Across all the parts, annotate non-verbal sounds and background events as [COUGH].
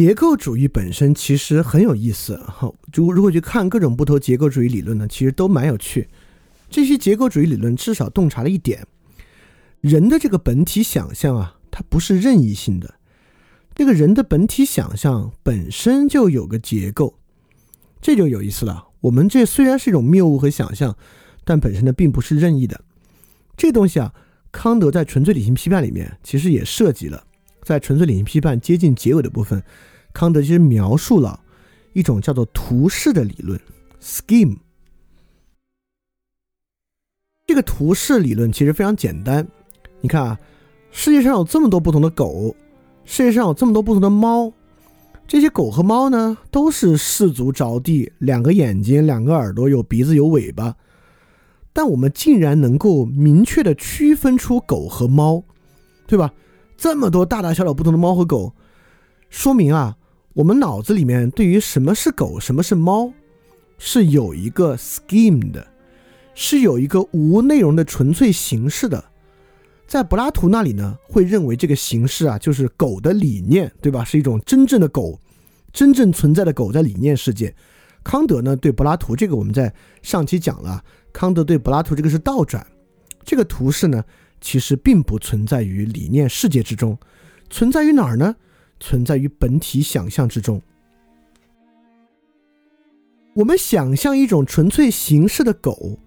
结构主义本身其实很有意思，哈，就如果去看各种不同结构主义理论呢，其实都蛮有趣。这些结构主义理论至少洞察了一点：人的这个本体想象啊，它不是任意性的。这个人的本体想象本身就有个结构，这就有意思了。我们这虽然是一种谬误和想象，但本身呢并不是任意的。这东西啊，康德在《纯粹理性批判》里面其实也涉及了。在纯粹理性批判接近结尾的部分，康德其实描述了一种叫做图式的理论 （scheme）。这个图式理论其实非常简单。你看啊，世界上有这么多不同的狗，世界上有这么多不同的猫，这些狗和猫呢都是四足着地，两个眼睛，两个耳朵，有鼻子有尾巴，但我们竟然能够明确的区分出狗和猫，对吧？这么多大大小小不同的猫和狗，说明啊，我们脑子里面对于什么是狗，什么是猫，是有一个 scheme 的，是有一个无内容的纯粹形式的。在柏拉图那里呢，会认为这个形式啊，就是狗的理念，对吧？是一种真正的狗，真正存在的狗在理念世界。康德呢，对柏拉图这个我们在上期讲了，康德对柏拉图这个是倒转，这个图式呢。其实并不存在于理念世界之中，存在于哪儿呢？存在于本体想象之中。我们想象一种纯粹形式的狗，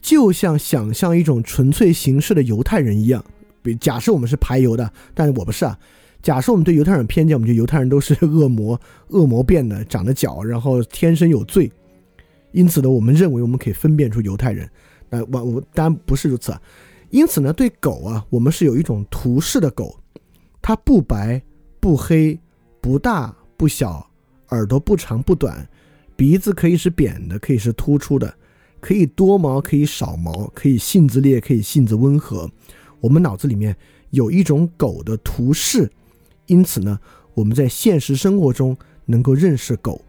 就像想象一种纯粹形式的犹太人一样。比假设我们是排犹的，但是我不是啊。假设我们对犹太人偏见，我们觉得犹太人都是恶魔，[LAUGHS] 恶魔变的，长着脚，然后天生有罪。因此呢，我们认为我们可以分辨出犹太人。那我我当然不是如此啊。因此呢，对狗啊，我们是有一种图式的狗，它不白不黑，不大不小，耳朵不长不短，鼻子可以是扁的，可以是突出的，可以多毛，可以少毛，可以性子烈，可以性子温和。我们脑子里面有一种狗的图式，因此呢，我们在现实生活中能够认识狗。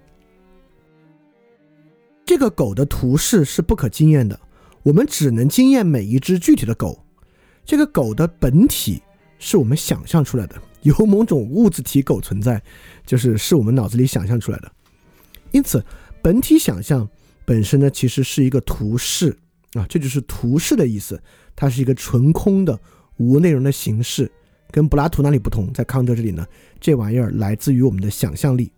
这个狗的图式是不可经验的。我们只能经验每一只具体的狗，这个狗的本体是我们想象出来的，有某种物质体狗存在，就是是我们脑子里想象出来的。因此，本体想象本身呢，其实是一个图式啊，这就是图式的意思，它是一个纯空的无内容的形式，跟柏拉图那里不同，在康德这里呢，这玩意儿来自于我们的想象力。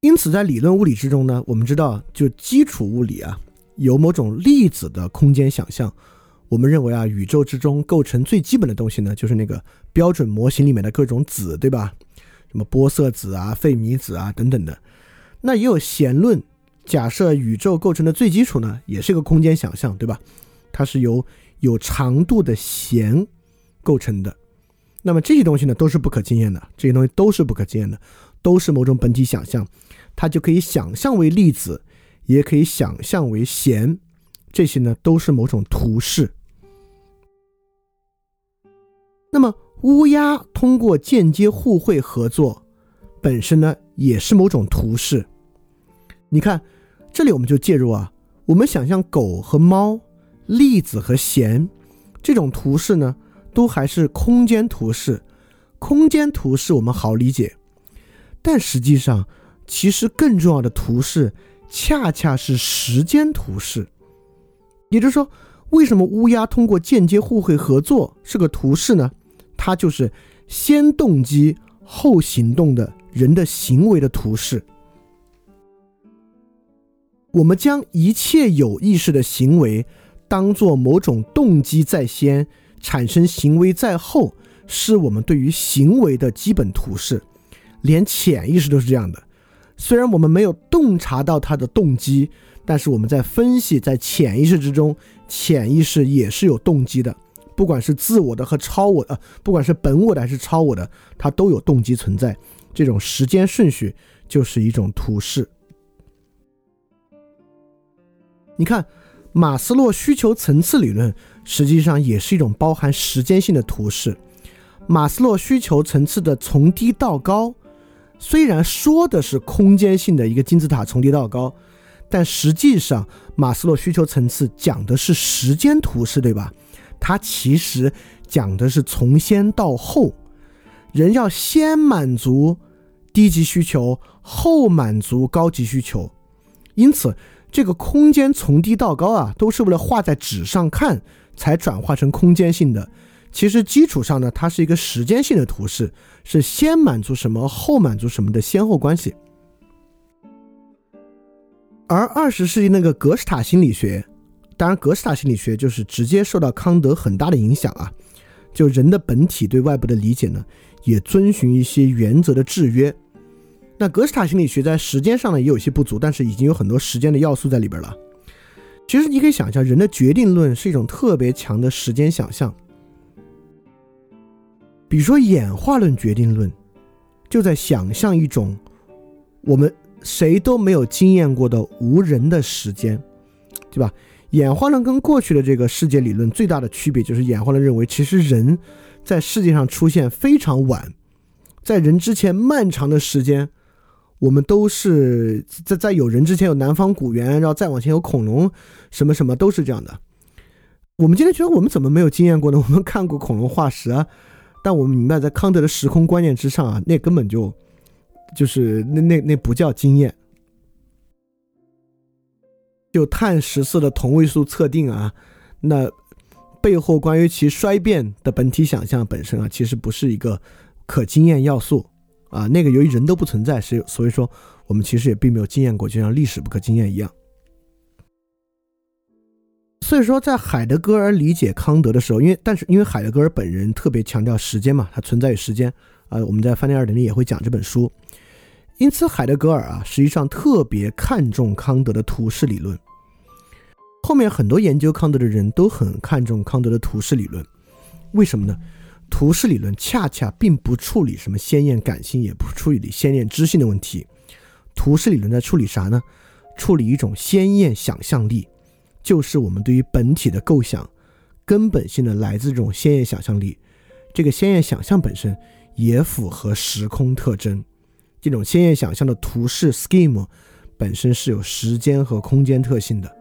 因此，在理论物理之中呢，我们知道，就基础物理啊，有某种粒子的空间想象。我们认为啊，宇宙之中构成最基本的东西呢，就是那个标准模型里面的各种子，对吧？什么玻色子啊、费米子啊等等的。那也有弦论，假设宇宙构成的最基础呢，也是一个空间想象，对吧？它是由有长度的弦构成的。那么这些东西呢，都是不可经验的，这些东西都是不可经验的，都是某种本体想象。它就可以想象为粒子，也可以想象为弦，这些呢都是某种图式。那么乌鸦通过间接互惠合作，本身呢也是某种图示。你看，这里我们就介入啊，我们想象狗和猫、粒子和弦这种图示呢，都还是空间图示。空间图示我们好理解，但实际上。其实更重要的图示，恰恰是时间图示。也就是说，为什么乌鸦通过间接互惠合作是个图示呢？它就是先动机后行动的人的行为的图示。我们将一切有意识的行为当做某种动机在先，产生行为在后，是我们对于行为的基本图示。连潜意识都是这样的。虽然我们没有洞察到他的动机，但是我们在分析，在潜意识之中，潜意识也是有动机的，不管是自我的和超我的，不管是本我的还是超我的，它都有动机存在。这种时间顺序就是一种图示。你看，马斯洛需求层次理论实际上也是一种包含时间性的图示。马斯洛需求层次的从低到高。虽然说的是空间性的一个金字塔从低到高，但实际上马斯洛需求层次讲的是时间图示，对吧？它其实讲的是从先到后，人要先满足低级需求，后满足高级需求。因此，这个空间从低到高啊，都是为了画在纸上看才转化成空间性的。其实基础上呢，它是一个时间性的图示，是先满足什么，后满足什么的先后关系。而二十世纪那个格式塔心理学。当然，格式塔心理学就是直接受到康德很大的影响啊。就人的本体对外部的理解呢，也遵循一些原则的制约。那格式塔心理学在时间上呢也有些不足，但是已经有很多时间的要素在里边了。其实你可以想象，人的决定论是一种特别强的时间想象。比如说演化论决定论，就在想象一种我们谁都没有经验过的无人的时间，对吧？演化论跟过去的这个世界理论最大的区别，就是演化论认为，其实人在世界上出现非常晚，在人之前漫长的时间，我们都是在在有人之前有南方古猿，然后再往前有恐龙，什么什么都是这样的。我们今天觉得我们怎么没有经验过呢？[LAUGHS] 我们看过恐龙化石啊，但我们明白，在康德的时空观念之上啊，那根本就就是那那那不叫经验。就碳十四的同位素测定啊，那背后关于其衰变的本体想象本身啊，其实不是一个可经验要素啊。那个由于人都不存在，是所以说我们其实也并没有经验过，就像历史不可经验一样。所以说，在海德格尔理解康德的时候，因为但是因为海德格尔本人特别强调时间嘛，它存在于时间啊。我们在翻天二点零也会讲这本书。因此，海德格尔啊，实际上特别看重康德的图式理论。后面很多研究康德的人都很看重康德的图式理论，为什么呢？图式理论恰恰并不处理什么先验感性，也不处理先验知性的问题。图式理论在处理啥呢？处理一种先验想象力，就是我们对于本体的构想，根本性的来自这种先验想象力。这个先验想象本身也符合时空特征。这种鲜艳想象的图式 scheme 本身是有时间和空间特性的，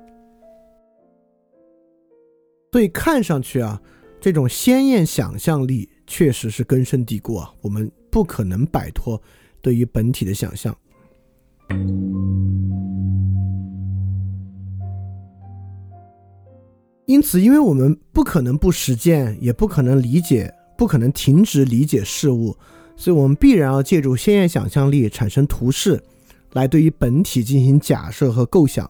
所以看上去啊，这种鲜艳想象力确实是根深蒂固啊，我们不可能摆脱对于本体的想象。因此，因为我们不可能不实践，也不可能理解，不可能停止理解事物。所以，我们必然要借助鲜艳想象力产生图示，来对于本体进行假设和构想。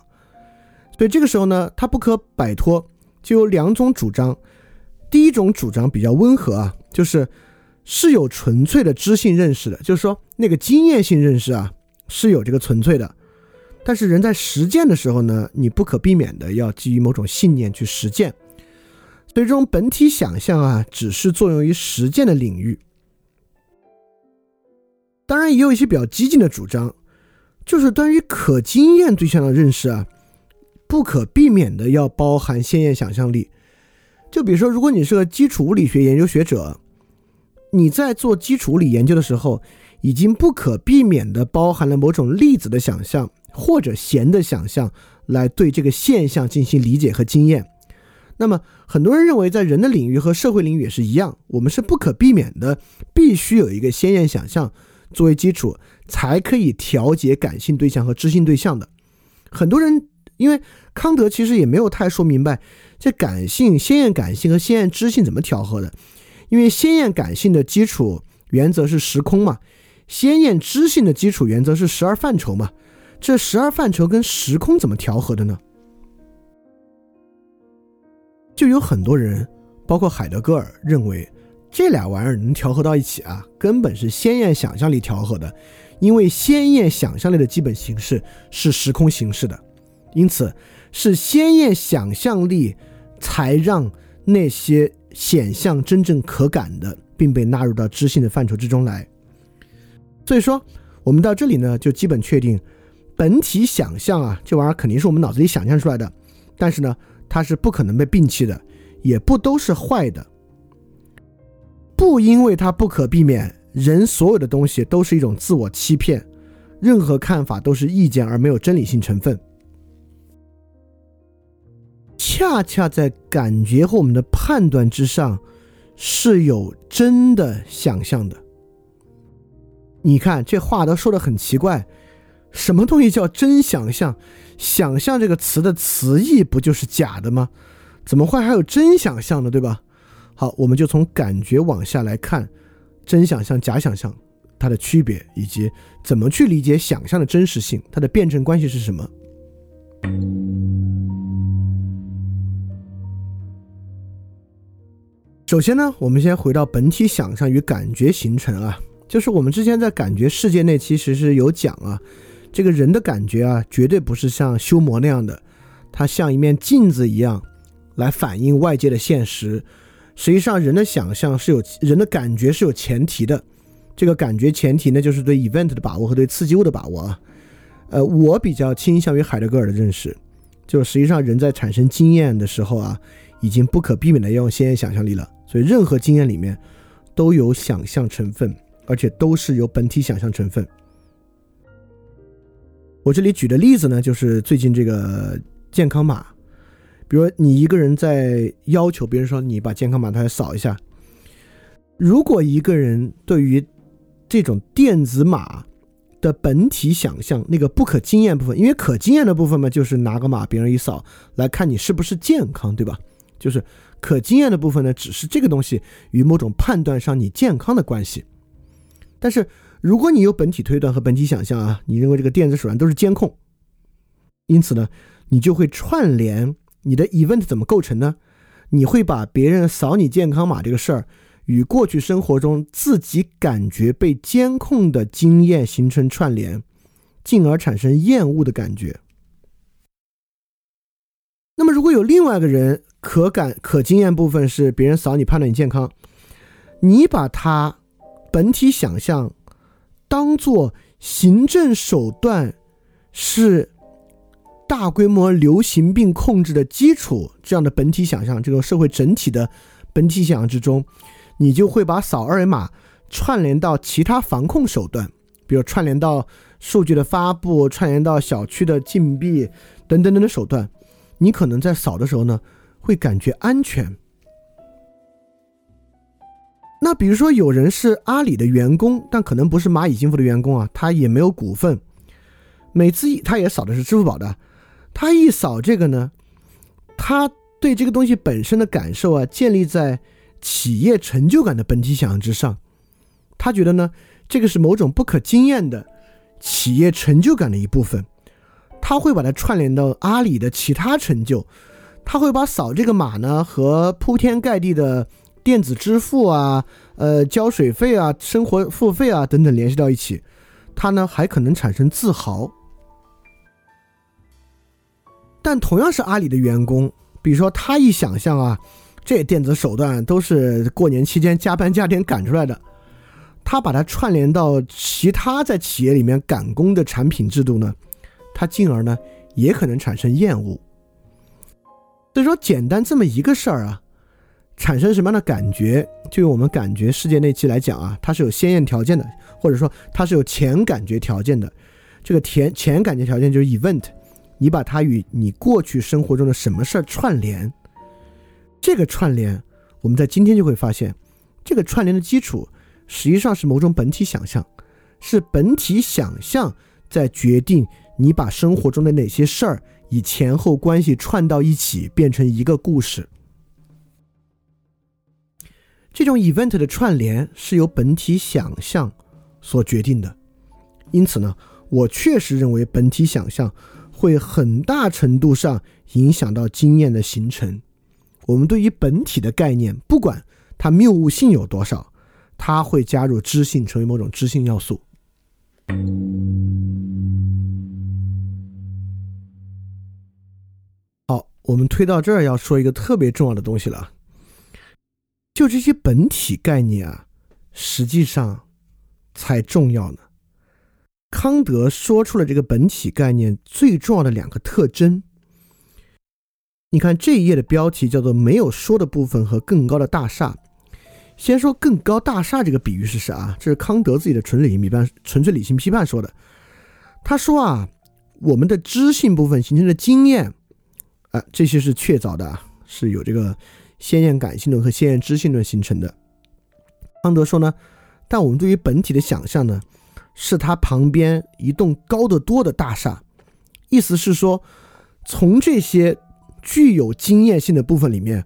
所以，这个时候呢，它不可摆脱，就有两种主张。第一种主张比较温和啊，就是是有纯粹的知性认识的，就是说那个经验性认识啊是有这个纯粹的。但是，人在实践的时候呢，你不可避免的要基于某种信念去实践。所以，这种本体想象啊，只是作用于实践的领域。当然也有一些比较激进的主张，就是关于可经验对象的认识啊，不可避免的要包含鲜艳想象力。就比如说，如果你是个基础物理学研究学者，你在做基础物理研究的时候，已经不可避免的包含了某种粒子的想象或者弦的想象，来对这个现象进行理解和经验。那么，很多人认为，在人的领域和社会领域也是一样，我们是不可避免的，必须有一个鲜艳想象。作为基础，才可以调节感性对象和知性对象的。很多人因为康德其实也没有太说明白这感性、鲜艳感性和鲜艳知性怎么调和的。因为鲜艳感性的基础原则是时空嘛，鲜艳知性的基础原则是十二范畴嘛。这十二范畴跟时空怎么调和的呢？就有很多人，包括海德格尔认为。这俩玩意儿能调和到一起啊，根本是鲜艳想象力调和的，因为鲜艳想象力的基本形式是时空形式的，因此是鲜艳想象力才让那些显象真正可感的，并被纳入到知性的范畴之中来。所以说，我们到这里呢，就基本确定，本体想象啊，这玩意儿肯定是我们脑子里想象出来的，但是呢，它是不可能被摒弃的，也不都是坏的。不因为它不可避免，人所有的东西都是一种自我欺骗，任何看法都是意见而没有真理性成分。恰恰在感觉和我们的判断之上是有真的想象的。你看这话都说的很奇怪，什么东西叫真想象？想象这个词的词义不就是假的吗？怎么会还有真想象呢？对吧？好，我们就从感觉往下来看，真想象、假想象它的区别，以及怎么去理解想象的真实性，它的辩证关系是什么。首先呢，我们先回到本体想象与感觉形成啊，就是我们之前在感觉世界内其实是有讲啊，这个人的感觉啊，绝对不是像修魔那样的，它像一面镜子一样来反映外界的现实。实际上，人的想象是有人的感觉是有前提的，这个感觉前提呢，就是对 event 的把握和对刺激物的把握啊。呃，我比较倾向于海德格尔的认识，就实际上人在产生经验的时候啊，已经不可避免的要用先验想象力了。所以，任何经验里面都有想象成分，而且都是有本体想象成分。我这里举的例子呢，就是最近这个健康码，比如你一个人在要求别人说你把健康码来扫一下，如果一个人对于这种电子码的本体想象那个不可经验部分，因为可经验的部分嘛，就是拿个码别人一扫来看你是不是健康，对吧？就是。可经验的部分呢，只是这个东西与某种判断上你健康的关系。但是如果你有本体推断和本体想象啊，你认为这个电子手段都是监控，因此呢，你就会串联你的 event 怎么构成呢？你会把别人扫你健康码这个事儿与过去生活中自己感觉被监控的经验形成串联，进而产生厌恶的感觉。那么如果有另外一个人，可感可经验部分是别人扫你判断你健康，你把它本体想象当做行政手段是大规模流行病控制的基础，这样的本体想象，这个社会整体的本体想象之中，你就会把扫二维码串联到其他防控手段，比如串联到数据的发布，串联到小区的禁闭等等等的手段，你可能在扫的时候呢。会感觉安全。那比如说，有人是阿里的员工，但可能不是蚂蚁金服的员工啊，他也没有股份。每次他也扫的是支付宝的，他一扫这个呢，他对这个东西本身的感受啊，建立在企业成就感的本体想象之上。他觉得呢，这个是某种不可经验的企业成就感的一部分，他会把它串联到阿里的其他成就。他会把扫这个码呢和铺天盖地的电子支付啊、呃交水费啊、生活付费啊等等联系到一起，他呢还可能产生自豪。但同样是阿里的员工，比如说他一想象啊，这电子手段都是过年期间加班加点赶出来的，他把它串联到其他在企业里面赶工的产品制度呢，他进而呢也可能产生厌恶。所以说，简单这么一个事儿啊，产生什么样的感觉？就用我们感觉世界那期来讲啊，它是有先验条件的，或者说它是有前感觉条件的。这个前前感觉条件就是 event，你把它与你过去生活中的什么事儿串联，这个串联，我们在今天就会发现，这个串联的基础实际上是某种本体想象，是本体想象在决定你把生活中的哪些事儿。以前后关系串到一起，变成一个故事。这种 event 的串联是由本体想象所决定的。因此呢，我确实认为本体想象会很大程度上影响到经验的形成。我们对于本体的概念，不管它谬误性有多少，它会加入知性，成为某种知性要素。好我们推到这儿要说一个特别重要的东西了，就这些本体概念啊，实际上才重要呢。康德说出了这个本体概念最重要的两个特征。你看这一页的标题叫做“没有说的部分和更高的大厦”。先说更高大厦这个比喻是啥？这是康德自己的纯理性批判、纯粹理性批判说的。他说啊，我们的知性部分形成的经验。啊，这些是确凿的，是有这个先验感性论和先验知性论形成的。康德说呢，但我们对于本体的想象呢，是它旁边一栋高得多的大厦，意思是说，从这些具有经验性的部分里面，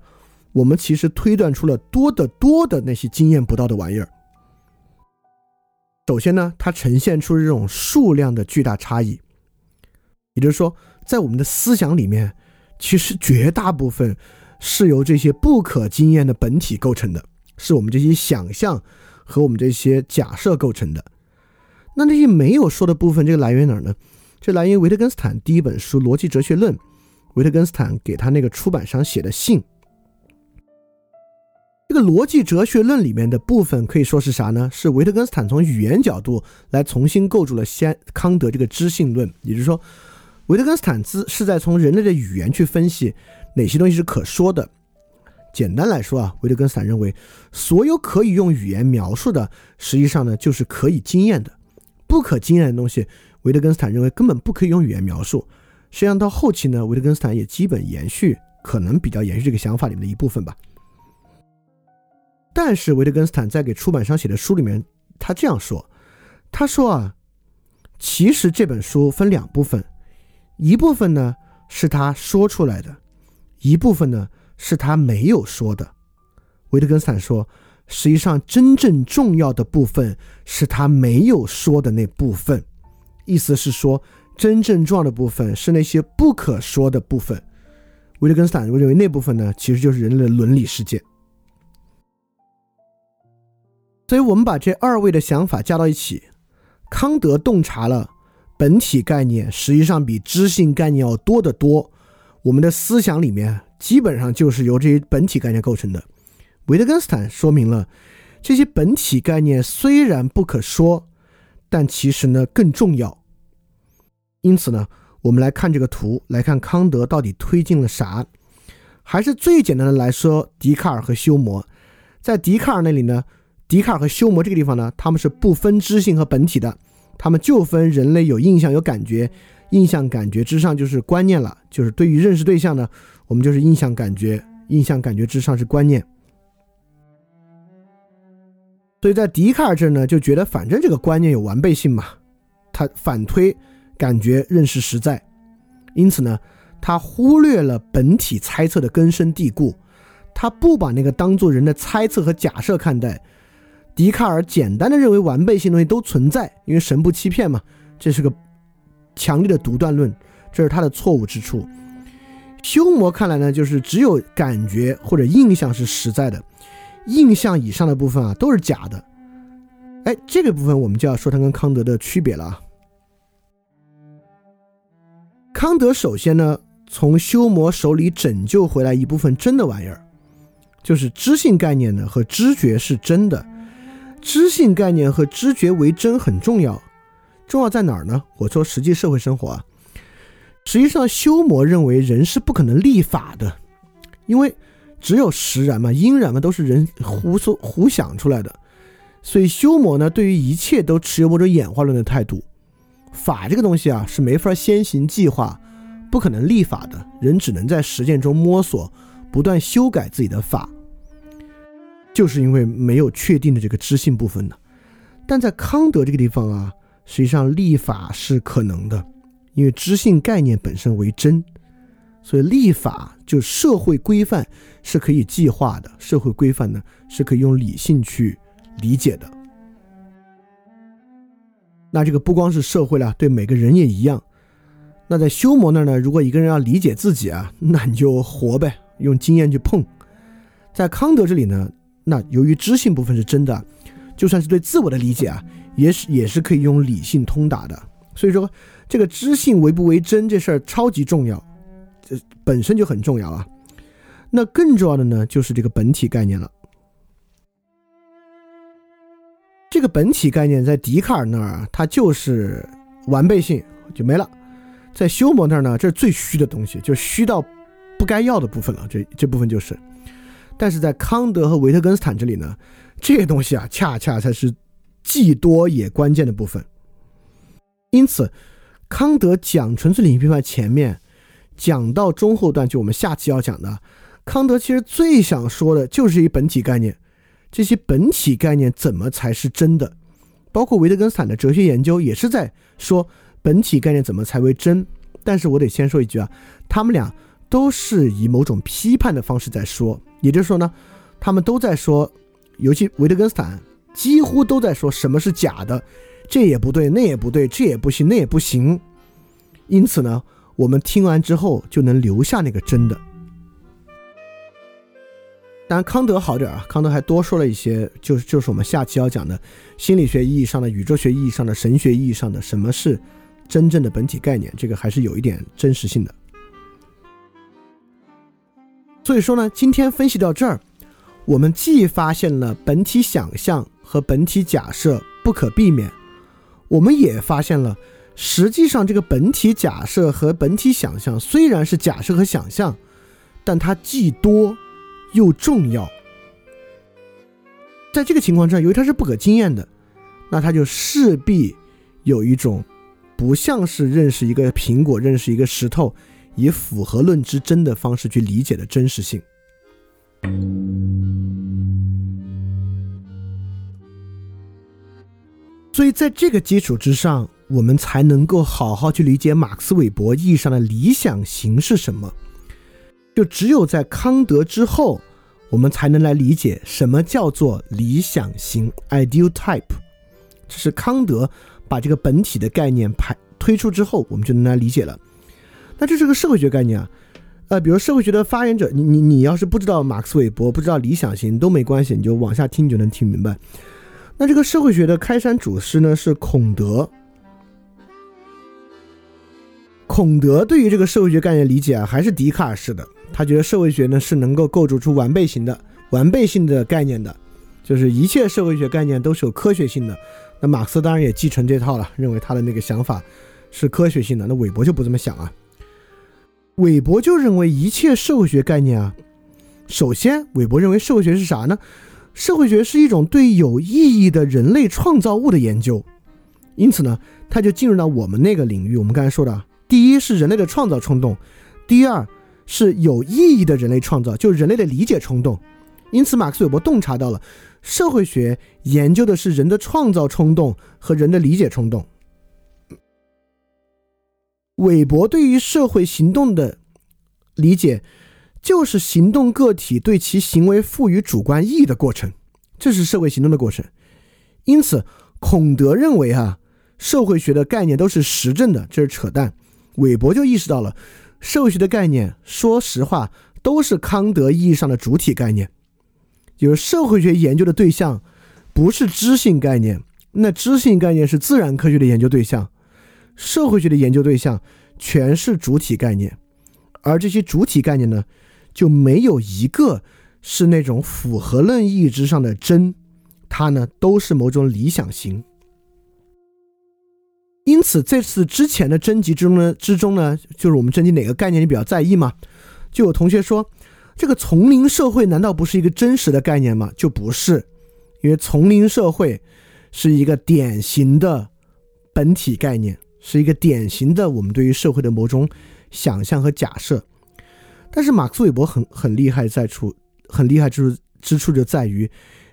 我们其实推断出了多得多的那些经验不到的玩意儿。首先呢，它呈现出这种数量的巨大差异，也就是说，在我们的思想里面，其实绝大部分是由这些不可经验的本体构成的，是我们这些想象和我们这些假设构成的。那那些没有说的部分，这个来源哪儿呢？这来源于维特根斯坦第一本书《逻辑哲学论》，维特根斯坦给他那个出版商写的信。这个逻辑哲学论里面的部分可以说是啥呢？是维特根斯坦从语言角度来重新构筑了先康德这个知性论。也就是说，维特根斯坦兹是在从人类的语言去分析哪些东西是可说的。简单来说啊，维特根斯坦认为，所有可以用语言描述的，实际上呢就是可以经验的；不可经验的东西，维特根斯坦认为根本不可以用语言描述。实际上到后期呢，维特根斯坦也基本延续，可能比较延续这个想法里面的一部分吧。但是维特根斯坦在给出版商写的书里面，他这样说：“他说啊，其实这本书分两部分，一部分呢是他说出来的，一部分呢是他没有说的。”维特根斯坦说：“实际上，真正重要的部分是他没有说的那部分，意思是说，真正重要的部分是那些不可说的部分。”维特根斯坦认为那部分呢，其实就是人类的伦理世界。所以我们把这二位的想法加到一起，康德洞察了本体概念实际上比知性概念要多得多。我们的思想里面基本上就是由这些本体概念构成的。维特根斯坦说明了这些本体概念虽然不可说，但其实呢更重要。因此呢，我们来看这个图，来看康德到底推进了啥。还是最简单的来说，笛卡尔和休谟，在笛卡尔那里呢。笛卡尔和休谟这个地方呢，他们是不分知性和本体的，他们就分人类有印象有感觉，印象感觉之上就是观念了，就是对于认识对象呢，我们就是印象感觉，印象感觉之上是观念。所以在笛卡尔这呢，就觉得反正这个观念有完备性嘛，他反推感觉认识实在，因此呢，他忽略了本体猜测的根深蒂固，他不把那个当做人的猜测和假设看待。笛卡尔简单的认为完备性东西都存在，因为神不欺骗嘛，这是个强烈的独断论，这是他的错误之处。休谟看来呢，就是只有感觉或者印象是实在的，印象以上的部分啊都是假的。哎，这个部分我们就要说它跟康德的区别了啊。康德首先呢，从休谟手里拯救回来一部分真的玩意儿，就是知性概念呢和知觉是真的。知性概念和知觉为真很重要，重要在哪儿呢？我说实际社会生活啊，实际上修谟认为人是不可能立法的，因为只有实然嘛，因然嘛都是人胡说胡想出来的，所以修谟呢对于一切都持有某种演化论的态度，法这个东西啊是没法先行计划，不可能立法的，人只能在实践中摸索，不断修改自己的法。就是因为没有确定的这个知性部分呢，但在康德这个地方啊，实际上立法是可能的，因为知性概念本身为真，所以立法就社会规范是可以计划的，社会规范呢是可以用理性去理解的。那这个不光是社会了，对每个人也一样。那在修魔那儿呢，如果一个人要理解自己啊，那你就活呗，用经验去碰。在康德这里呢。那由于知性部分是真的，就算是对自我的理解啊，也是也是可以用理性通达的。所以说，这个知性为不为真这事儿超级重要，本身就很重要啊。那更重要的呢，就是这个本体概念了。这个本体概念在笛卡尔那儿，它就是完备性就没了；在休谟那儿呢，这是最虚的东西，就虚到不该要的部分了。这这部分就是。但是在康德和维特根斯坦这里呢，这些东西啊，恰恰才是既多也关键的部分。因此，康德讲纯粹理性批判前面，讲到中后段，就我们下期要讲的，康德其实最想说的就是一本体概念，这些本体概念怎么才是真的？包括维特根斯坦的哲学研究也是在说本体概念怎么才为真。但是我得先说一句啊，他们俩都是以某种批判的方式在说，也就是说呢，他们都在说，尤其维特根斯坦几乎都在说什么是假的，这也不对，那也不对，这也不行，那也不行。因此呢，我们听完之后就能留下那个真的。当然，康德好点啊，康德还多说了一些，就是就是我们下期要讲的心理学意义上的、宇宙学意义上的、神学意义上的什么是。真正的本体概念，这个还是有一点真实性的。所以说呢，今天分析到这儿，我们既发现了本体想象和本体假设不可避免，我们也发现了，实际上这个本体假设和本体想象虽然是假设和想象，但它既多又重要。在这个情况之下，由于它是不可经验的，那它就势必有一种。不像是认识一个苹果，认识一个石头，以符合论之真的方式去理解的真实性。所以，在这个基础之上，我们才能够好好去理解马克思韦伯意义上的理想型是什么。就只有在康德之后，我们才能来理解什么叫做理想型 （ideal type）。这是康德。把这个本体的概念排推出之后，我们就能来理解了。那这是个社会学概念啊，呃，比如社会学的发言者，你你你要是不知道马克思韦伯，不知道理想型都没关系，你就往下听就能听明白。那这个社会学的开山祖师呢是孔德。孔德对于这个社会学概念理解啊，还是笛卡尔式的，他觉得社会学呢是能够构筑出完备型的、完备性的概念的，就是一切社会学概念都是有科学性的。那马克思当然也继承这套了，认为他的那个想法是科学性的。那韦伯就不这么想啊，韦伯就认为一切社会学概念啊，首先，韦伯认为社会学是啥呢？社会学是一种对有意义的人类创造物的研究。因此呢，他就进入到我们那个领域。我们刚才说的，第一是人类的创造冲动，第二是有意义的人类创造，就是人类的理解冲动。因此，马克思韦伯洞察到了。社会学研究的是人的创造冲动和人的理解冲动。韦伯对于社会行动的理解，就是行动个体对其行为赋予主观意义的过程，这是社会行动的过程。因此，孔德认为哈，社会学的概念都是实证的，这是扯淡。韦伯就意识到了，社会学的概念，说实话，都是康德意义上的主体概念。就是社会学研究的对象，不是知性概念，那知性概念是自然科学的研究对象，社会学的研究对象全是主体概念，而这些主体概念呢，就没有一个是那种符合论意义之上的真，它呢都是某种理想型。因此，这次之前的征集之中呢，之中呢，就是我们征集哪个概念你比较在意吗？就有同学说。这个丛林社会难道不是一个真实的概念吗？就不是，因为丛林社会是一个典型的本体概念，是一个典型的我们对于社会的某种想象和假设。但是马克思韦伯很很厉害在处，很厉害之处之处就在于，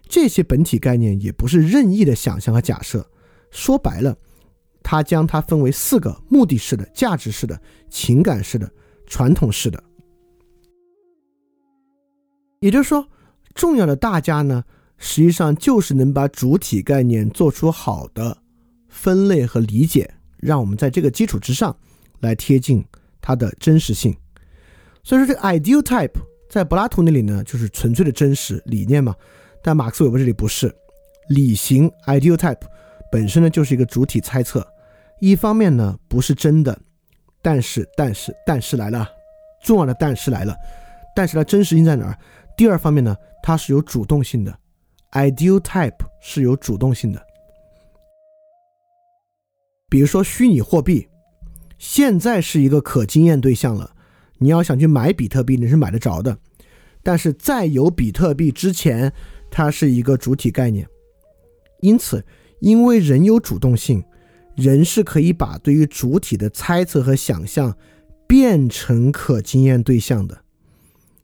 这些本体概念也不是任意的想象和假设。说白了，他将它分为四个：目的式的、价值式的、情感式的、传统式的。也就是说，重要的大家呢，实际上就是能把主体概念做出好的分类和理解，让我们在这个基础之上来贴近它的真实性。所以说，这个 ideal type 在柏拉图那里呢，就是纯粹的真实理念嘛。但马克思韦伯这里不是，理型 ideal type 本身呢就是一个主体猜测。一方面呢不是真的，但是但是但是来了，重要的但是来了，但是它真实性在哪儿？第二方面呢，它是有主动性的，ideal type 是有主动性的。比如说虚拟货币，现在是一个可经验对象了，你要想去买比特币，你是买得着的。但是在有比特币之前，它是一个主体概念。因此，因为人有主动性，人是可以把对于主体的猜测和想象变成可经验对象的。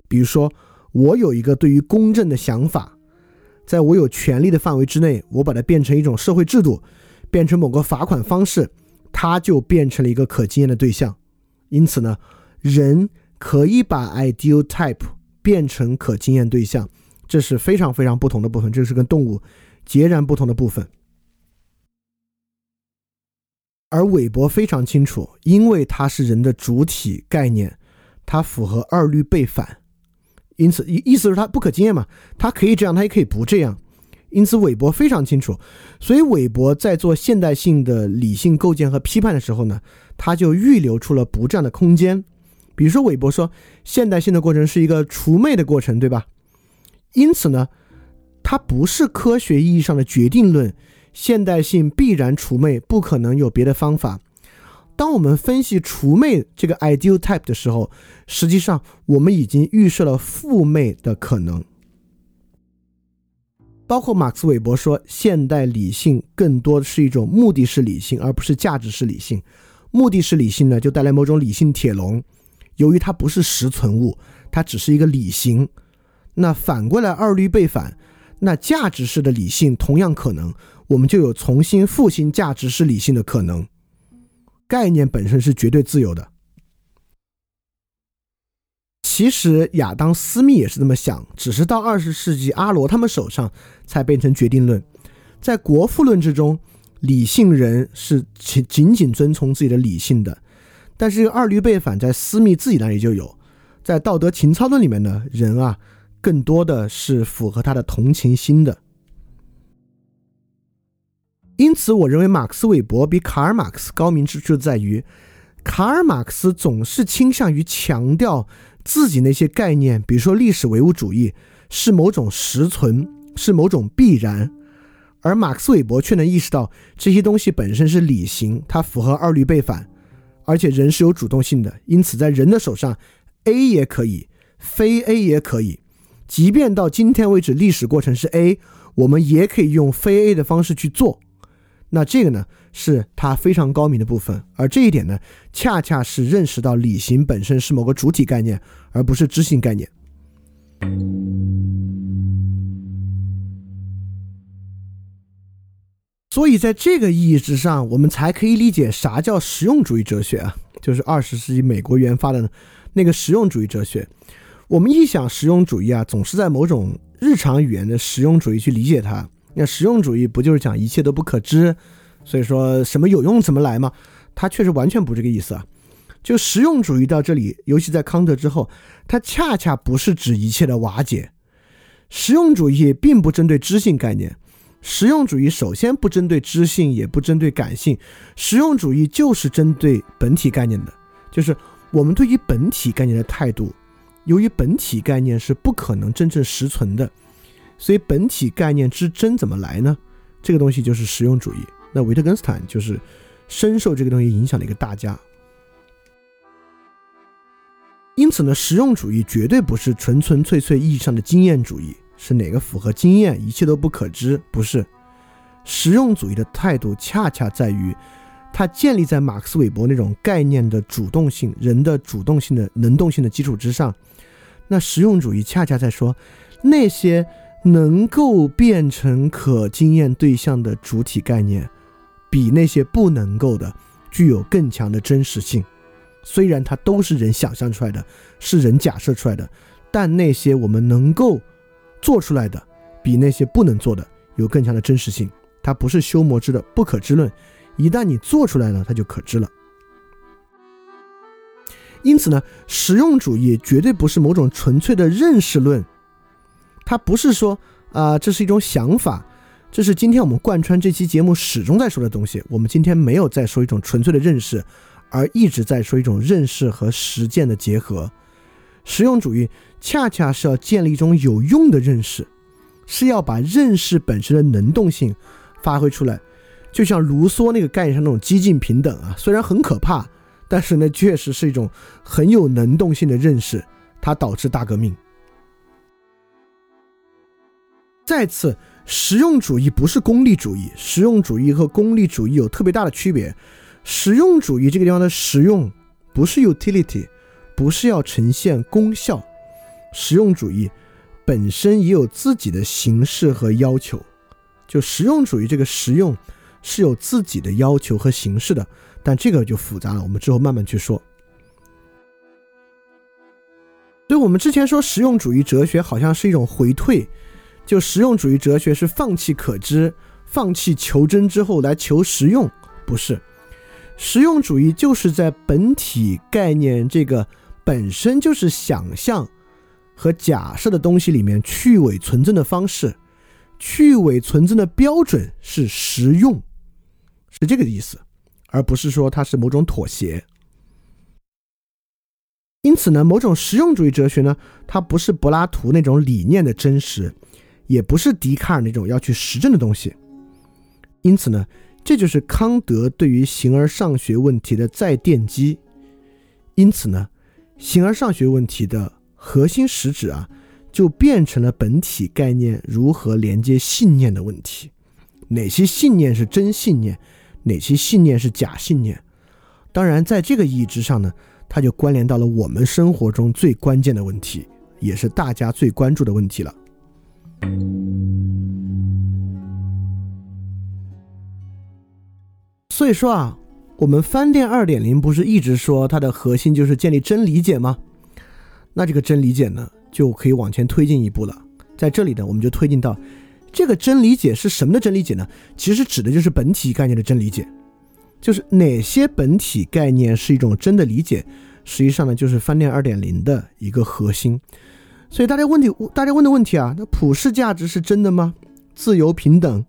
比如说，我有一个对于公正的想法，在我有权利的范围之内，我把它变成一种社会制度，变成某个罚款方式，它就变成了一个可经验的对象。因此呢，人可以把 ideal type 变成可经验对象，这是非常非常不同的部分，这是跟动物截然不同的部分。而韦伯非常清楚，因为它是人的主体概念，它符合二律背反，因此意意思是它不可经验嘛，它可以这样，它也可以不这样。因此韦伯非常清楚，所以韦伯在做现代性的理性构建和批判的时候呢，他就预留出了不这样的空间。比如说韦伯说，现代性的过程是一个除魅的过程，对吧？因此呢，它不是科学意义上的决定论。现代性必然除魅，不可能有别的方法。当我们分析除魅这个 ideal type 的时候，实际上我们已经预设了负魅的可能。包括马克思韦伯说，现代理性更多的是一种目的式理性，而不是价值式理性。目的式理性呢，就带来某种理性铁笼，由于它不是实存物，它只是一个理型。那反过来二律背反，那价值式的理性同样可能。我们就有重新复兴价值是理性的可能。概念本身是绝对自由的。其实亚当·斯密也是这么想，只是到二十世纪阿罗他们手上才变成决定论。在国富论之中，理性人是仅仅仅遵从自己的理性的，但是二律背反在斯密自己那里就有。在道德情操论里面呢，人啊更多的是符合他的同情心的。因此，我认为马克思韦伯比卡尔马克思高明之处在于，卡尔马克思总是倾向于强调自己那些概念，比如说历史唯物主义是某种实存，是某种必然，而马克思韦伯却能意识到这些东西本身是理型，它符合二律背反，而且人是有主动性的，因此在人的手上，A 也可以，非 A 也可以，即便到今天为止历史过程是 A，我们也可以用非 A 的方式去做。那这个呢，是他非常高明的部分，而这一点呢，恰恰是认识到理性本身是某个主体概念，而不是知性概念。所以，在这个意义之上，我们才可以理解啥叫实用主义哲学啊，就是二十世纪美国研发的那个实用主义哲学。我们一想实用主义啊，总是在某种日常语言的实用主义去理解它。那实用主义不就是讲一切都不可知，所以说什么有用怎么来吗？它确实完全不这个意思啊。就实用主义到这里，尤其在康德之后，它恰恰不是指一切的瓦解。实用主义并不针对知性概念，实用主义首先不针对知性，也不针对感性，实用主义就是针对本体概念的，就是我们对于本体概念的态度。由于本体概念是不可能真正实存的。所以本体概念之真怎么来呢？这个东西就是实用主义。那维特根斯坦就是深受这个东西影响的一个大家。因此呢，实用主义绝对不是纯纯粹粹意义上的经验主义，是哪个符合经验，一切都不可知？不是。实用主义的态度恰恰在于，它建立在马克思韦伯那种概念的主动性、人的主动性的能动性的基础之上。那实用主义恰恰在说那些。能够变成可经验对象的主体概念，比那些不能够的具有更强的真实性。虽然它都是人想象出来的，是人假设出来的，但那些我们能够做出来的，比那些不能做的有更强的真实性。它不是修魔之的不可知论，一旦你做出来了，它就可知了。因此呢，实用主义绝对不是某种纯粹的认识论。它不是说啊，这是一种想法，这是今天我们贯穿这期节目始终在说的东西。我们今天没有在说一种纯粹的认识，而一直在说一种认识和实践的结合。实用主义恰恰是要建立一种有用的认识，是要把认识本身的能动性发挥出来。就像卢梭那个概念上那种激进平等啊，虽然很可怕，但是呢，确实是一种很有能动性的认识，它导致大革命。再次，实用主义不是功利主义。实用主义和功利主义有特别大的区别。实用主义这个地方的实用，不是 utility，不是要呈现功效。实用主义本身也有自己的形式和要求，就实用主义这个实用是有自己的要求和形式的，但这个就复杂了，我们之后慢慢去说。所以我们之前说实用主义哲学好像是一种回退，就实用主义哲学是放弃可知、放弃求真之后来求实用，不是。实用主义就是在本体概念这个本身就是想象和假设的东西里面去伪存真的方式，去伪存真的标准是实用，是这个意思，而不是说它是某种妥协。因此呢，某种实用主义哲学呢，它不是柏拉图那种理念的真实，也不是笛卡尔那种要去实证的东西。因此呢，这就是康德对于形而上学问题的再奠基。因此呢，形而上学问题的核心实质啊，就变成了本体概念如何连接信念的问题。哪些信念是真信念，哪些信念是假信念？当然，在这个意义之上呢。它就关联到了我们生活中最关键的问题，也是大家最关注的问题了。所以说啊，我们翻店二点零不是一直说它的核心就是建立真理解吗？那这个真理解呢，就可以往前推进一步了。在这里呢，我们就推进到这个真理解是什么的真理解呢？其实指的就是本体概念的真理解。就是哪些本体概念是一种真的理解，实际上呢，就是翻店二点零的一个核心。所以大家问题，大家问的问题啊，那普世价值是真的吗？自由平等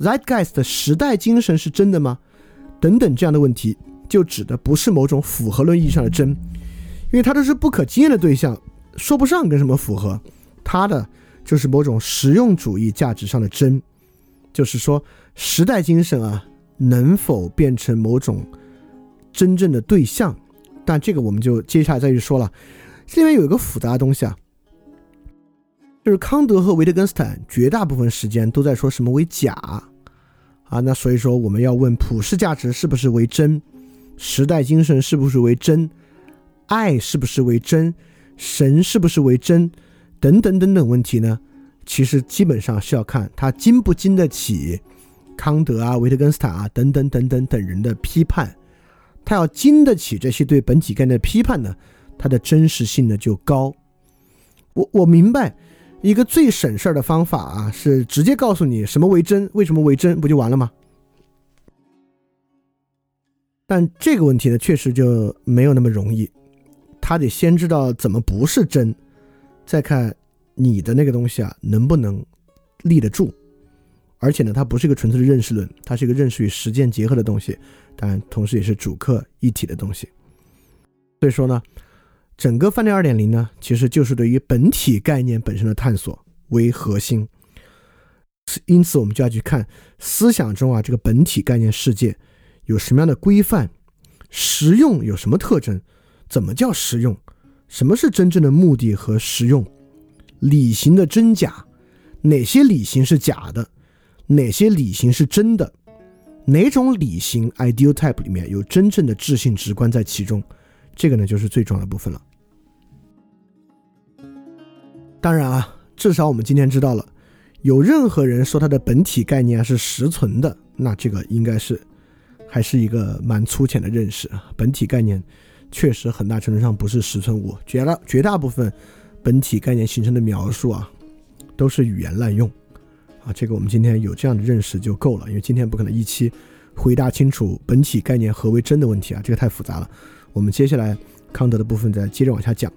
，Zeitgeist 的时代精神是真的吗？等等这样的问题，就指的不是某种符合论意义上的真，因为它都是不可经验的对象，说不上跟什么符合。它的就是某种实用主义价值上的真，就是说时代精神啊。能否变成某种真正的对象？但这个我们就接下来再去说了。这里面有一个复杂的东西啊，就是康德和维特根斯坦绝大部分时间都在说什么为假啊？那所以说我们要问普世价值是不是为真？时代精神是不是为真？爱是不是为真？神是不是为真？等等等等问题呢？其实基本上是要看他经不经得起。康德啊，维特根斯坦啊，等等等等等人的批判，他要经得起这些对本体概念的批判呢，它的真实性呢就高。我我明白，一个最省事儿的方法啊，是直接告诉你什么为真，为什么为真，不就完了吗？但这个问题呢，确实就没有那么容易，他得先知道怎么不是真，再看你的那个东西啊能不能立得住。而且呢，它不是一个纯粹的认识论，它是一个认识与实践结合的东西，当然，同时也是主客一体的东西。所以说呢，整个饭店二点零呢，其实就是对于本体概念本身的探索为核心。因此，我们就要去看思想中啊，这个本体概念世界有什么样的规范，实用有什么特征，怎么叫实用，什么是真正的目的和实用，理型的真假，哪些理型是假的。哪些理型是真的？哪种理型 ideal type 里面有真正的智性直观在其中？这个呢，就是最重要的部分了。当然啊，至少我们今天知道了，有任何人说他的本体概念是实存的，那这个应该是还是一个蛮粗浅的认识啊。本体概念确实很大程度上不是实存物，绝大绝大部分本体概念形成的描述啊，都是语言滥用。啊，这个我们今天有这样的认识就够了，因为今天不可能一期回答清楚本体概念何为真的问题啊，这个太复杂了。我们接下来康德的部分再接着往下讲。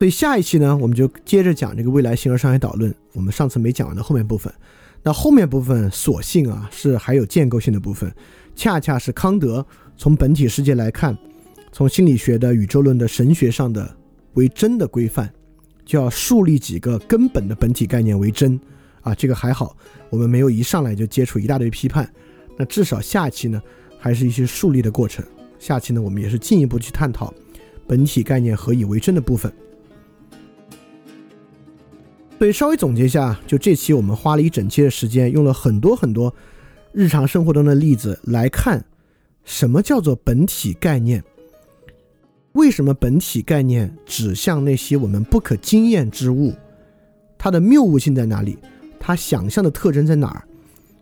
所以下一期呢，我们就接着讲这个未来形而上学导论。我们上次没讲完的后面部分，那后面部分所幸啊是还有建构性的部分，恰恰是康德从本体世界来看，从心理学的宇宙论的神学上的为真的规范。就要树立几个根本的本体概念为真，啊，这个还好，我们没有一上来就接触一大堆批判，那至少下期呢，还是一些树立的过程。下期呢，我们也是进一步去探讨本体概念何以为真的部分。所以稍微总结一下，就这期我们花了一整期的时间，用了很多很多日常生活中的例子来看什么叫做本体概念？为什么本体概念指向那些我们不可经验之物？它的谬误性在哪里？它想象的特征在哪儿？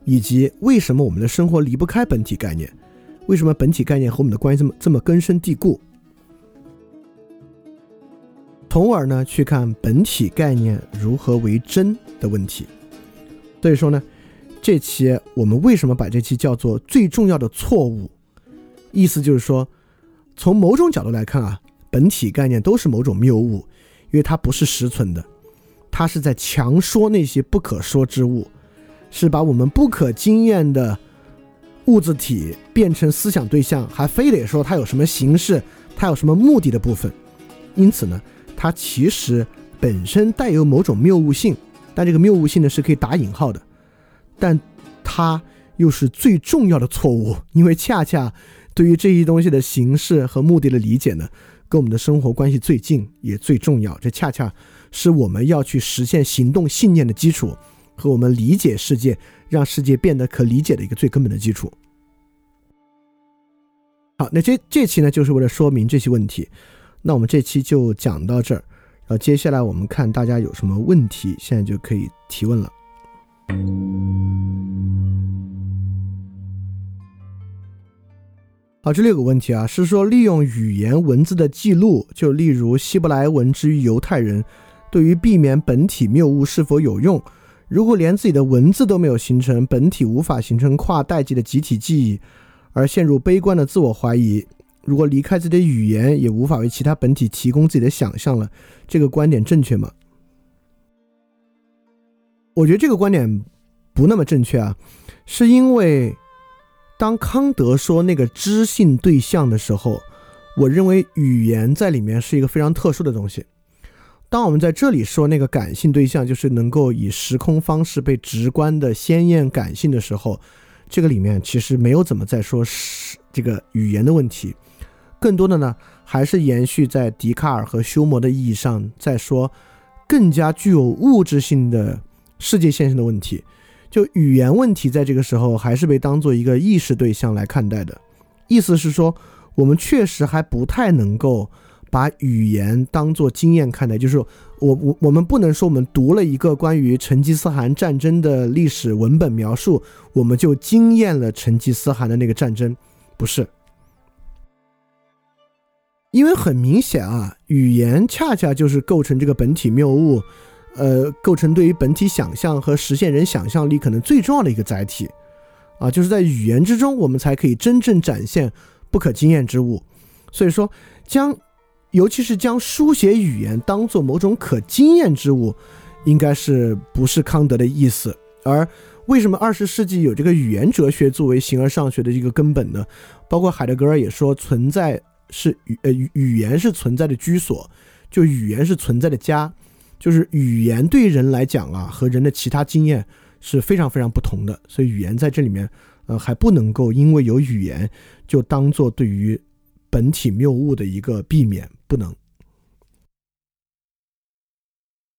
以及为什么我们的生活离不开本体概念？为什么本体概念和我们的关系这么这么根深蒂固？从而呢，去看本体概念如何为真的问题。所以说呢，这期我们为什么把这期叫做最重要的错误？意思就是说，从某种角度来看啊，本体概念都是某种谬误，因为它不是实存的，它是在强说那些不可说之物。是把我们不可经验的物质体变成思想对象，还非得说它有什么形式，它有什么目的的部分。因此呢，它其实本身带有某种谬误性，但这个谬误性呢是可以打引号的，但它又是最重要的错误，因为恰恰对于这些东西的形式和目的的理解呢，跟我们的生活关系最近也最重要。这恰恰是我们要去实现行动信念的基础。和我们理解世界，让世界变得可理解的一个最根本的基础。好，那这这期呢，就是为了说明这些问题。那我们这期就讲到这儿，然后接下来我们看大家有什么问题，现在就可以提问了。好，这里有个问题啊，是说利用语言文字的记录，就例如希伯来文之于犹太人，对于避免本体谬误是否有用？如果连自己的文字都没有形成，本体无法形成跨代际的集体记忆，而陷入悲观的自我怀疑；如果离开自己的语言，也无法为其他本体提供自己的想象了，这个观点正确吗？我觉得这个观点不那么正确啊，是因为当康德说那个知性对象的时候，我认为语言在里面是一个非常特殊的东西。当我们在这里说那个感性对象，就是能够以时空方式被直观的鲜艳感性的时候，这个里面其实没有怎么在说是这个语言的问题，更多的呢还是延续在笛卡尔和休谟的意义上，在说更加具有物质性的世界现象的问题。就语言问题，在这个时候还是被当做一个意识对象来看待的。意思是说，我们确实还不太能够。把语言当做经验看待，就是我我我们不能说我们读了一个关于成吉思汗战争的历史文本描述，我们就经验了成吉思汗的那个战争，不是？因为很明显啊，语言恰恰就是构成这个本体谬误，呃，构成对于本体想象和实现人想象力可能最重要的一个载体，啊，就是在语言之中，我们才可以真正展现不可经验之物，所以说将。尤其是将书写语言当做某种可经验之物，应该是不是康德的意思？而为什么二十世纪有这个语言哲学作为形而上学的一个根本呢？包括海德格尔也说，存在是语呃语言是存在的居所，就语言是存在的家，就是语言对人来讲啊，和人的其他经验是非常非常不同的。所以语言在这里面，呃，还不能够因为有语言就当做对于。本体谬误的一个避免不能。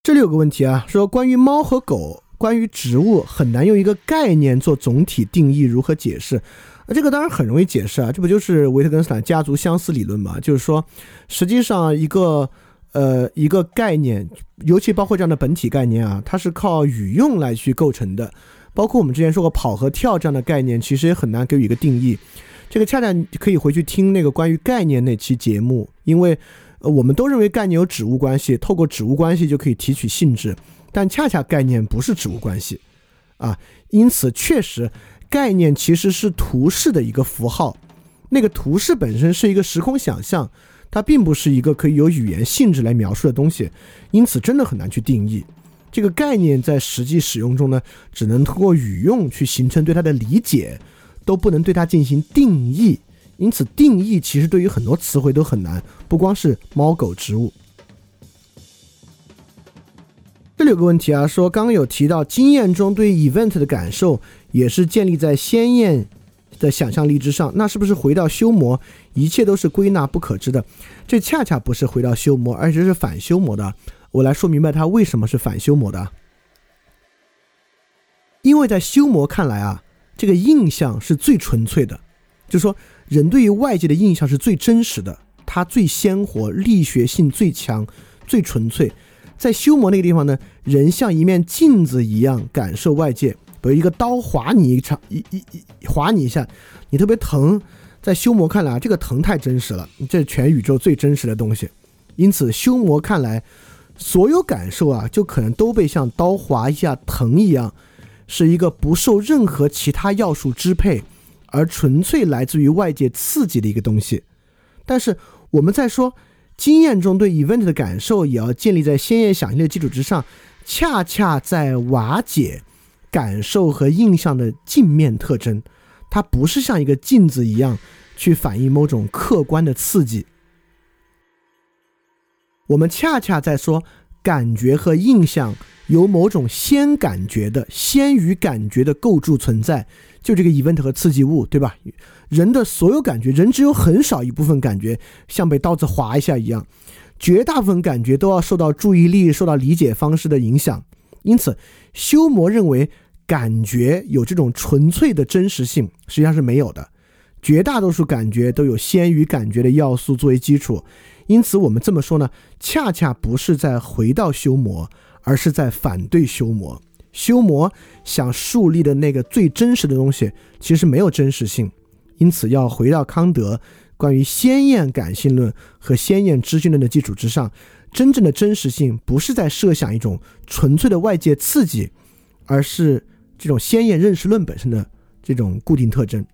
这里有个问题啊，说关于猫和狗，关于植物很难用一个概念做总体定义，如何解释？啊，这个当然很容易解释啊，这不就是维特根斯坦家族相似理论吗？就是说，实际上一个呃一个概念，尤其包括这样的本体概念啊，它是靠语用来去构成的。包括我们之前说过跑和跳这样的概念，其实也很难给予一个定义。这个恰恰可以回去听那个关于概念那期节目，因为我们都认为概念有指物关系，透过指物关系就可以提取性质，但恰恰概念不是指物关系啊，因此确实概念其实是图示的一个符号，那个图示本身是一个时空想象，它并不是一个可以有语言性质来描述的东西，因此真的很难去定义这个概念在实际使用中呢，只能通过语用去形成对它的理解。都不能对它进行定义，因此定义其实对于很多词汇都很难，不光是猫狗植物。这里有个问题啊，说刚刚有提到经验中对 event 的感受也是建立在鲜艳的想象力之上，那是不是回到修魔，一切都是归纳不可知的？这恰恰不是回到修魔，而且是反修魔的。我来说明白它为什么是反修魔的，因为在修魔看来啊。这个印象是最纯粹的，就说，人对于外界的印象是最真实的，它最鲜活，力学性最强，最纯粹。在修魔那个地方呢，人像一面镜子一样感受外界，比如一个刀划你一场，一一一划你一下，你特别疼。在修魔看来，这个疼太真实了，这是全宇宙最真实的东西。因此，修魔看来，所有感受啊，就可能都被像刀划一下疼一样，是一个不受任何其他要素支配，而纯粹来自于外界刺激的一个东西。但是我们在说。经验中对 event 的感受也要建立在鲜艳想象的基础之上，恰恰在瓦解感受和印象的镜面特征。它不是像一个镜子一样去反映某种客观的刺激。我们恰恰在说感觉和印象有某种先感觉的、先于感觉的构筑存在，就这个 event 和刺激物，对吧？人的所有感觉，人只有很少一部分感觉像被刀子划一下一样，绝大部分感觉都要受到注意力、受到理解方式的影响。因此，修魔认为感觉有这种纯粹的真实性，实际上是没有的。绝大多数感觉都有先于感觉的要素作为基础。因此，我们这么说呢，恰恰不是在回到修魔，而是在反对修魔。修魔想树立的那个最真实的东西，其实没有真实性。因此，要回到康德关于鲜艳感性论和鲜艳知性论的基础之上，真正的真实性不是在设想一种纯粹的外界刺激，而是这种鲜艳认识论本身的这种固定特征。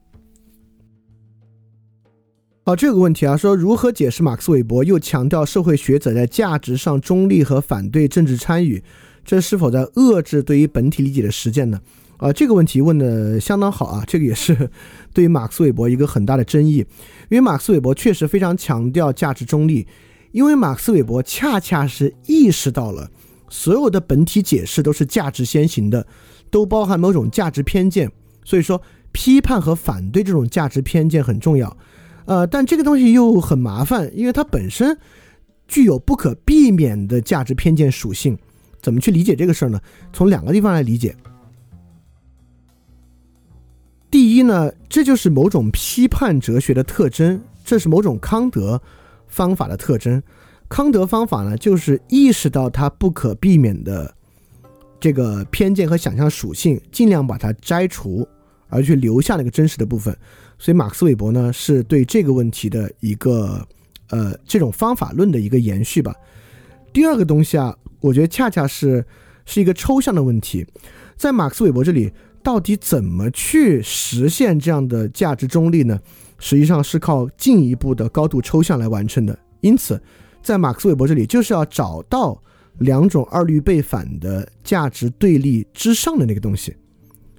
好，这个问题啊，说如何解释马克思韦伯又强调社会学者在价值上中立和反对政治参与，这是否在遏制对于本体理解的实践呢？啊，这个问题问的相当好啊！这个也是 [LAUGHS] 对于马克思韦伯一个很大的争议，因为马克思韦伯确实非常强调价值中立，因为马克思韦伯恰恰是意识到了所有的本体解释都是价值先行的，都包含某种价值偏见，所以说批判和反对这种价值偏见很重要。呃，但这个东西又很麻烦，因为它本身具有不可避免的价值偏见属性。怎么去理解这个事儿呢？从两个地方来理解。第一呢，这就是某种批判哲学的特征，这是某种康德方法的特征。康德方法呢，就是意识到它不可避免的这个偏见和想象属性，尽量把它摘除，而去留下那个真实的部分。所以，马克思韦伯呢，是对这个问题的一个呃这种方法论的一个延续吧。第二个东西啊，我觉得恰恰是是一个抽象的问题，在马克思韦伯这里。到底怎么去实现这样的价值中立呢？实际上是靠进一步的高度抽象来完成的。因此，在马克思韦伯这里，就是要找到两种二律背反的价值对立之上的那个东西。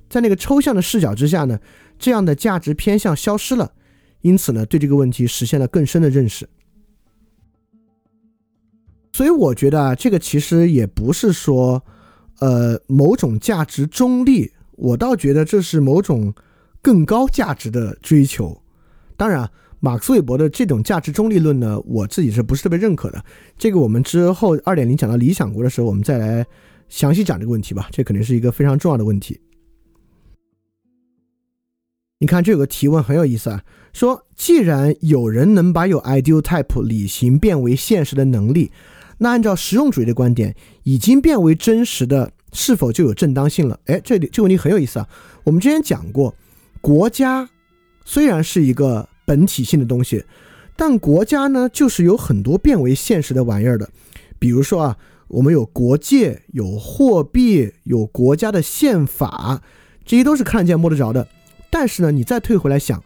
在那个抽象的视角之下呢，这样的价值偏向消失了。因此呢，对这个问题实现了更深的认识。所以我觉得啊，这个其实也不是说，呃，某种价值中立。我倒觉得这是某种更高价值的追求。当然，马克思韦伯的这种价值中立论呢，我自己是不是特别认可的？这个我们之后二点零讲到理想国的时候，我们再来详细讲这个问题吧。这肯定是一个非常重要的问题。你看，这有个提问很有意思啊，说既然有人能把有 ideal type 理型变为现实的能力，那按照实用主义的观点，已经变为真实的。是否就有正当性了？哎，这里这个问题很有意思啊。我们之前讲过，国家虽然是一个本体性的东西，但国家呢，就是有很多变为现实的玩意儿的。比如说啊，我们有国界、有货币、有国家的宪法，这些都是看得见摸得着的。但是呢，你再退回来想，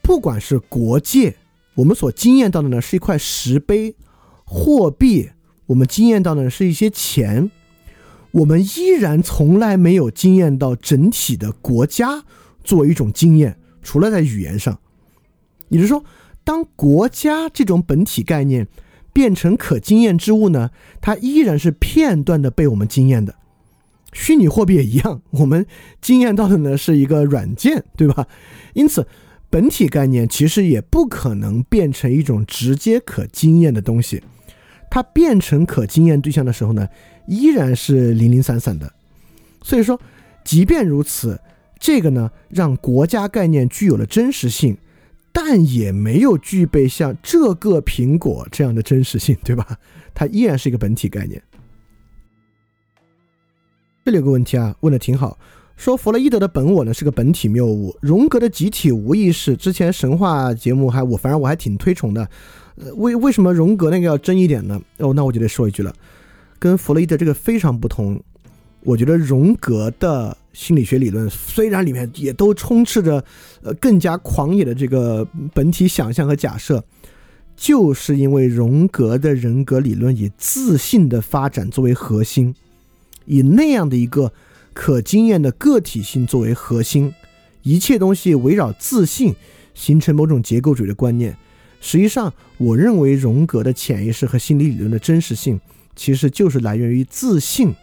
不管是国界，我们所经验到的呢，是一块石碑、货币。我们经验到的是一些钱，我们依然从来没有经验到整体的国家作为一种经验，除了在语言上。也就是说，当国家这种本体概念变成可经验之物呢，它依然是片段的被我们经验的。虚拟货币也一样，我们经验到的呢是一个软件，对吧？因此，本体概念其实也不可能变成一种直接可经验的东西。它变成可经验对象的时候呢，依然是零零散散的。所以说，即便如此，这个呢，让国家概念具有了真实性，但也没有具备像这个苹果这样的真实性，对吧？它依然是一个本体概念。这里有个问题啊，问的挺好，说弗洛伊德的本我呢是个本体谬误，荣格的集体无意识，之前神话节目还我反正我还挺推崇的，呃，为为什么荣格那个要真一点呢？哦，那我就得说一句了，跟弗洛伊德这个非常不同。我觉得荣格的心理学理论虽然里面也都充斥着呃更加狂野的这个本体想象和假设，就是因为荣格的人格理论以自信的发展作为核心，以那样的一个可经验的个体性作为核心，一切东西围绕自信形成某种结构主义的观念。实际上，我认为荣格的潜意识和心理理论的真实性，其实就是来源于自信。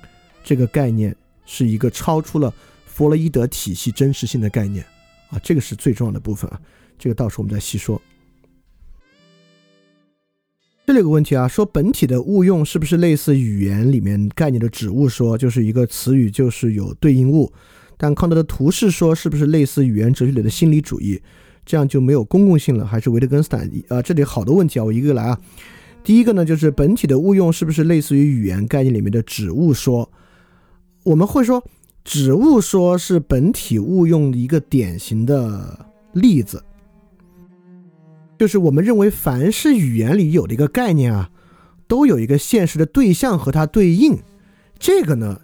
这个概念是一个超出了弗洛伊德体系真实性的概念啊，这个是最重要的部分啊，这个到时候我们再细说。这里有个问题啊，说本体的误用是不是类似语言里面概念的指物说，就是一个词语就是有对应物？但康德的图示说是不是类似语言哲学里的心理主义？这样就没有公共性了？还是维特根斯坦？啊，这里好多问题啊，我一个个来啊。第一个呢，就是本体的误用是不是类似于语言概念里面的指物说？我们会说，指物说是本体误用一个典型的例子，就是我们认为凡是语言里有的一个概念啊，都有一个现实的对象和它对应，这个呢，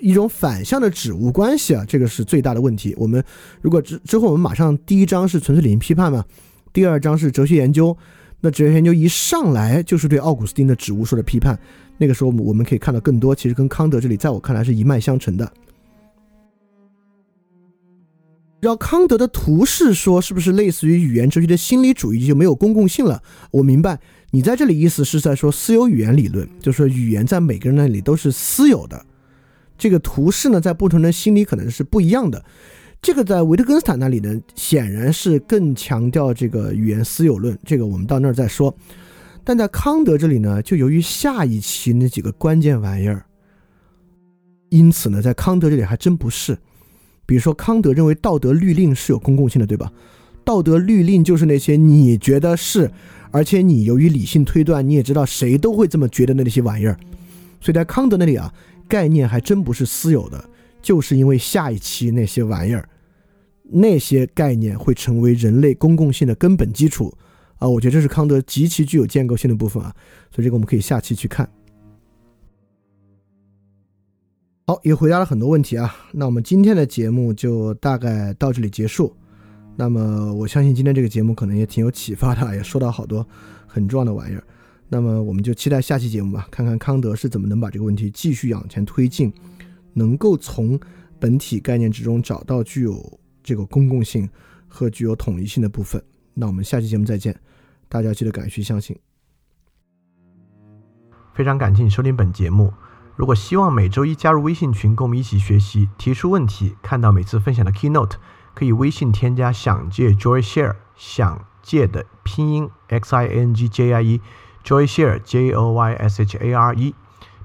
一种反向的指物关系啊，这个是最大的问题。我们如果之之后我们马上第一章是纯粹理性批判嘛，第二章是哲学研究，那哲学研究一上来就是对奥古斯丁的指物说的批判。那个时候，我们可以看到更多，其实跟康德这里，在我看来是一脉相承的。让康德的图示说，是不是类似于语言哲学的心理主义就没有公共性了？我明白你在这里意思是在说私有语言理论，就是说语言在每个人那里都是私有的。这个图示呢，在不同人心里可能是不一样的。这个在维特根斯坦那里呢，显然是更强调这个语言私有论。这个我们到那儿再说。但在康德这里呢，就由于下一期那几个关键玩意儿，因此呢，在康德这里还真不是。比如说，康德认为道德律令是有公共性的，对吧？道德律令就是那些你觉得是，而且你由于理性推断，你也知道谁都会这么觉得的那些玩意儿。所以在康德那里啊，概念还真不是私有的，就是因为下一期那些玩意儿，那些概念会成为人类公共性的根本基础。啊，我觉得这是康德极其具有建构性的部分啊，所以这个我们可以下期去看。好，也回答了很多问题啊，那我们今天的节目就大概到这里结束。那么我相信今天这个节目可能也挺有启发的，也说到好多很重要的玩意儿。那么我们就期待下期节目吧，看看康德是怎么能把这个问题继续往前推进，能够从本体概念之中找到具有这个公共性和具有统一性的部分。那我们下期节目再见，大家记得敢于相信。非常感谢你收听本节目。如果希望每周一加入微信群，跟我们一起学习，提出问题，看到每次分享的 keynote，可以微信添加“想借 Joy Share”，想借的拼音 x i n g j i e，Joy Share j o y s h a r e，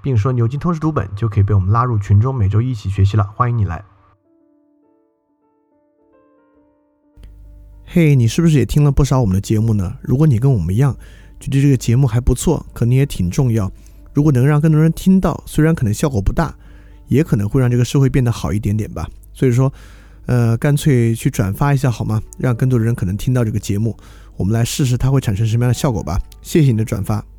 并说牛津通识读本，就可以被我们拉入群中，每周一起学习了。欢迎你来。嘿，你是不是也听了不少我们的节目呢？如果你跟我们一样，觉得这个节目还不错，可能也挺重要。如果能让更多人听到，虽然可能效果不大，也可能会让这个社会变得好一点点吧。所以说，呃，干脆去转发一下好吗？让更多的人可能听到这个节目，我们来试试它会产生什么样的效果吧。谢谢你的转发。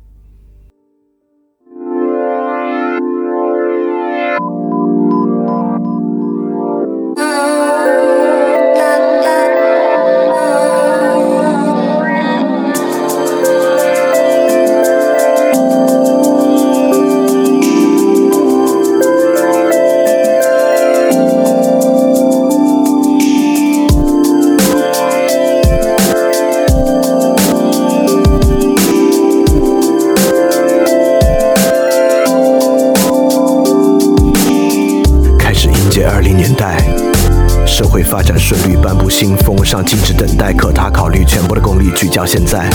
可他考虑全部的功力聚焦现在。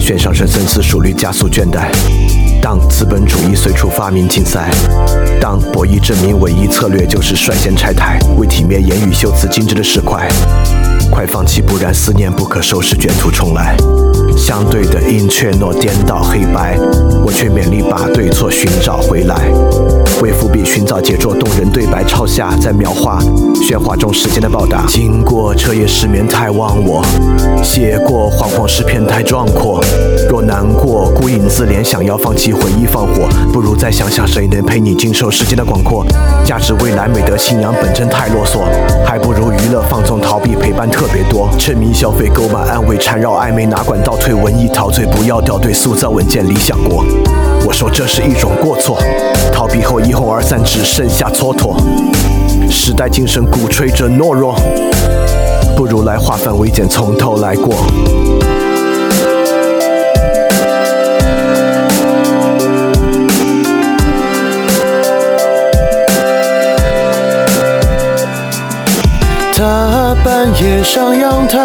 悬上升深思熟虑加速倦怠。当资本主义随处发明竞赛，当博弈证明唯一策略就是率先拆台，为体面言语修辞精致的石块。快放弃，不然思念不可收拾，卷土重来。相对的阴却诺颠倒黑白，我却勉力把对错寻找回来。为伏笔寻找杰作，动人对白抄下，在描画喧哗中时间的报答。经过彻夜失眠太忘我，写过惶惶诗篇太壮阔。若难过孤影自怜，想要放弃回忆放火，不如再想想谁能陪你经受时间的广阔。价值未来美德信仰本真太啰嗦，还不如娱乐放纵逃避陪伴特别多。沉迷消费购买安慰缠绕暧昧哪管倒退文艺陶醉不要掉队塑造稳健理想国。我说这是一种过错，逃避后一哄而散只剩下蹉跎。时代精神鼓吹着懦弱，不如来化繁为简从头来过。他半夜上阳台，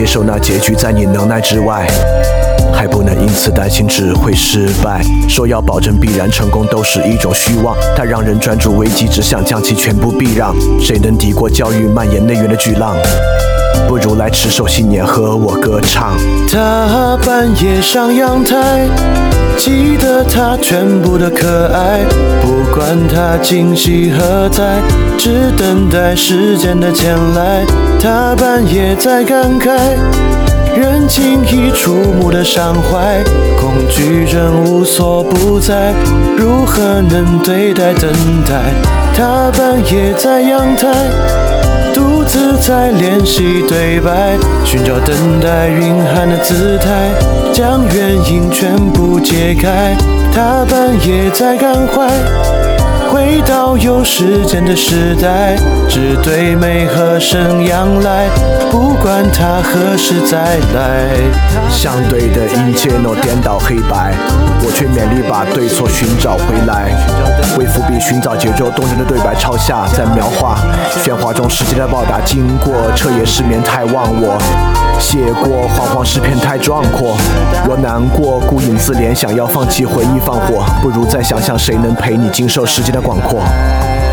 接受那结局在你能耐之外，还不能因此担心只会失败。说要保证必然成功，都是一种虚妄。它让人专注危机，只想将其全部避让。谁能抵过教育蔓延内源的巨浪？不如来持守信念，和我歌唱。他半夜上阳台，记得他全部的可爱，不管他惊喜何在，只等待时间的前来。他半夜在感慨，人轻易触目的伤怀，恐惧症无所不在，如何能对待等待？他半夜在阳台。独自在练习对白，寻找等待蕴含的姿态，将原因全部解开。他半夜在感怀，回到有时间的时代，只对美和声仰赖，不管他何时再来。相对的一切诺颠倒黑白，我却勉力把对错寻找回来。为伏笔寻找节奏动人的对白抄下，在描画喧哗中时间的报答。经过彻夜失眠太忘我，写过惶惶诗篇太壮阔。我难过孤影自怜，想要放弃回忆放火，不如再想想谁能陪你经受时间的广阔。